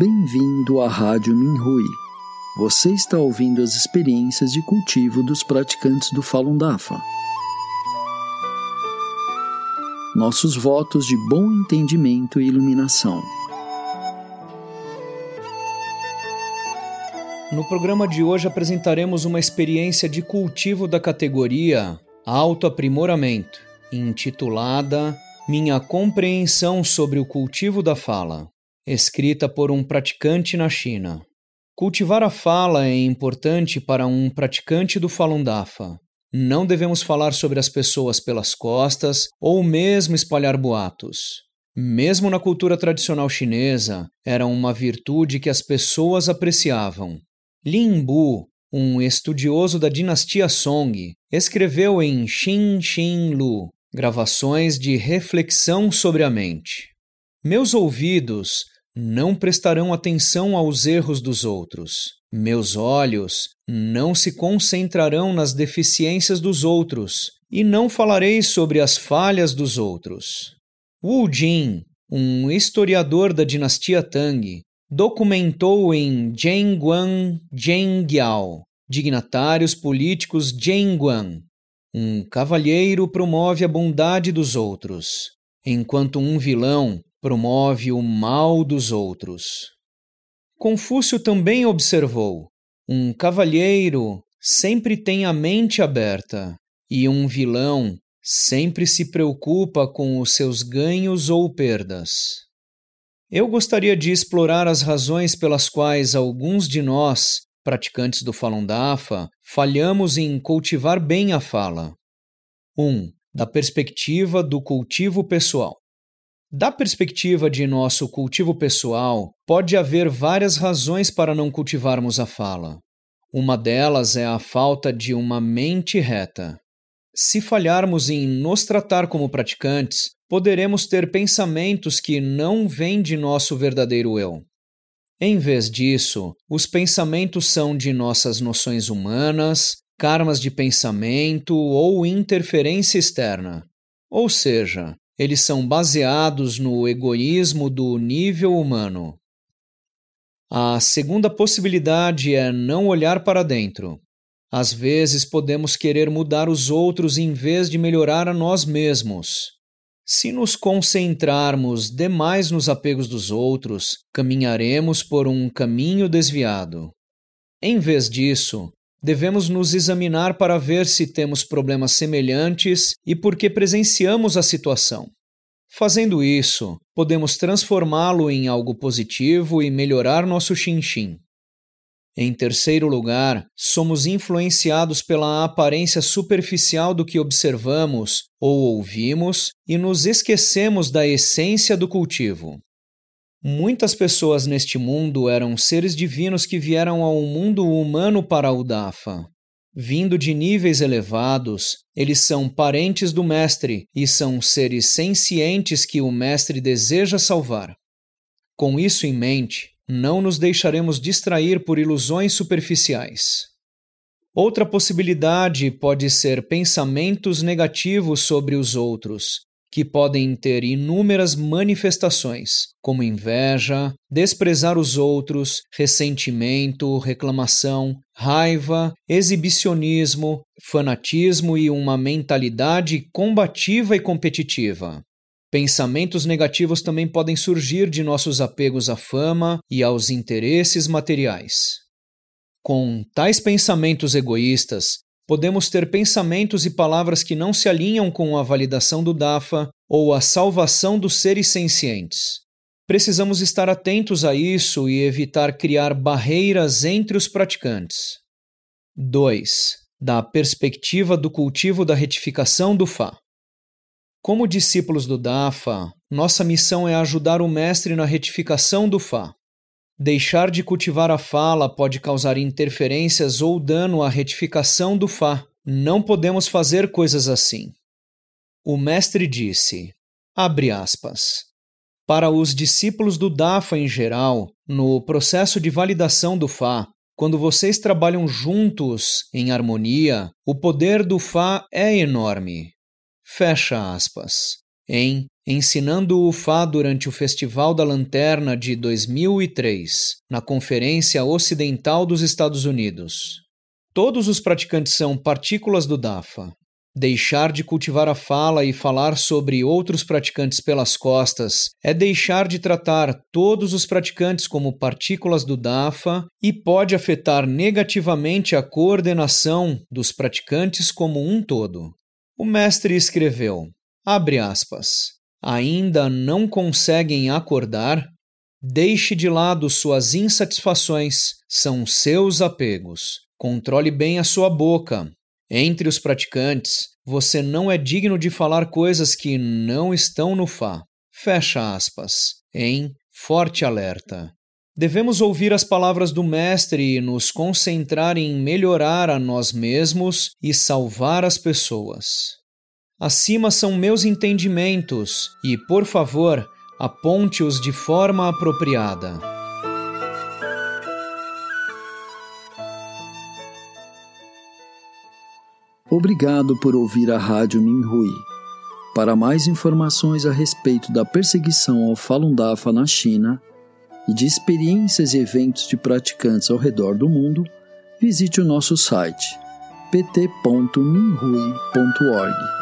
Bem-vindo à Rádio Minhui. Você está ouvindo as experiências de cultivo dos praticantes do Falun Dafa. Nossos votos de bom entendimento e iluminação. No programa de hoje apresentaremos uma experiência de cultivo da categoria Autoaprimoramento, intitulada Minha Compreensão sobre o Cultivo da Fala, escrita por um praticante na China. Cultivar a fala é importante para um praticante do Falun Dafa. Não devemos falar sobre as pessoas pelas costas ou mesmo espalhar boatos. Mesmo na cultura tradicional chinesa, era uma virtude que as pessoas apreciavam. Lin Bu, um estudioso da dinastia Song, escreveu em Xin Xin Lu gravações de reflexão sobre a mente. Meus ouvidos não prestarão atenção aos erros dos outros. Meus olhos não se concentrarão nas deficiências dos outros, e não falarei sobre as falhas dos outros. Wu Jin, um historiador da dinastia Tang, documentou em Zhenguan Zhengyao, dignatários políticos Zhenguan. Um cavalheiro promove a bondade dos outros, enquanto um vilão promove o mal dos outros. Confúcio também observou: um cavalheiro sempre tem a mente aberta, e um vilão sempre se preocupa com os seus ganhos ou perdas. Eu gostaria de explorar as razões pelas quais alguns de nós, praticantes do Falun Dafa, falhamos em cultivar bem a fala. 1. Um, da perspectiva do cultivo pessoal. Da perspectiva de nosso cultivo pessoal, pode haver várias razões para não cultivarmos a fala. Uma delas é a falta de uma mente reta. Se falharmos em nos tratar como praticantes, poderemos ter pensamentos que não vêm de nosso verdadeiro eu. Em vez disso, os pensamentos são de nossas noções humanas, karmas de pensamento ou interferência externa. Ou seja, eles são baseados no egoísmo do nível humano. A segunda possibilidade é não olhar para dentro. Às vezes podemos querer mudar os outros em vez de melhorar a nós mesmos. Se nos concentrarmos demais nos apegos dos outros, caminharemos por um caminho desviado. Em vez disso, devemos nos examinar para ver se temos problemas semelhantes e por que presenciamos a situação. Fazendo isso, podemos transformá-lo em algo positivo e melhorar nosso chin-chin. Em terceiro lugar, somos influenciados pela aparência superficial do que observamos ou ouvimos e nos esquecemos da essência do cultivo. Muitas pessoas neste mundo eram seres divinos que vieram ao mundo humano para o Dafa. Vindo de níveis elevados, eles são parentes do Mestre e são seres sencientes que o Mestre deseja salvar. Com isso em mente, não nos deixaremos distrair por ilusões superficiais. Outra possibilidade pode ser pensamentos negativos sobre os outros, que podem ter inúmeras manifestações, como inveja, desprezar os outros, ressentimento, reclamação, raiva, exibicionismo, fanatismo e uma mentalidade combativa e competitiva. Pensamentos negativos também podem surgir de nossos apegos à fama e aos interesses materiais. Com tais pensamentos egoístas, podemos ter pensamentos e palavras que não se alinham com a validação do DAFA ou a salvação dos seres sencientes. Precisamos estar atentos a isso e evitar criar barreiras entre os praticantes. 2. Da perspectiva do cultivo da retificação do Fá. Como discípulos do Dafa, nossa missão é ajudar o mestre na retificação do Fá. Deixar de cultivar a fala pode causar interferências ou dano à retificação do Fá. Não podemos fazer coisas assim. O mestre disse, abre aspas, para os discípulos do Dafa em geral, no processo de validação do Fá, quando vocês trabalham juntos, em harmonia, o poder do Fá é enorme. Fecha aspas. em Ensinando o Fá durante o Festival da Lanterna de 2003, na Conferência Ocidental dos Estados Unidos. Todos os praticantes são partículas do Dafa. Deixar de cultivar a fala e falar sobre outros praticantes pelas costas é deixar de tratar todos os praticantes como partículas do DAFA e pode afetar negativamente a coordenação dos praticantes como um todo. O mestre escreveu: abre aspas. Ainda não conseguem acordar? Deixe de lado suas insatisfações, são seus apegos. Controle bem a sua boca, entre os praticantes, você não é digno de falar coisas que não estão no Fá. Fecha aspas. Em forte alerta. Devemos ouvir as palavras do Mestre e nos concentrar em melhorar a nós mesmos e salvar as pessoas. Acima são meus entendimentos e, por favor, aponte-os de forma apropriada. Obrigado por ouvir a Rádio Minhui. Para mais informações a respeito da perseguição ao Falun Dafa na China e de experiências e eventos de praticantes ao redor do mundo, visite o nosso site pt.minhui.org.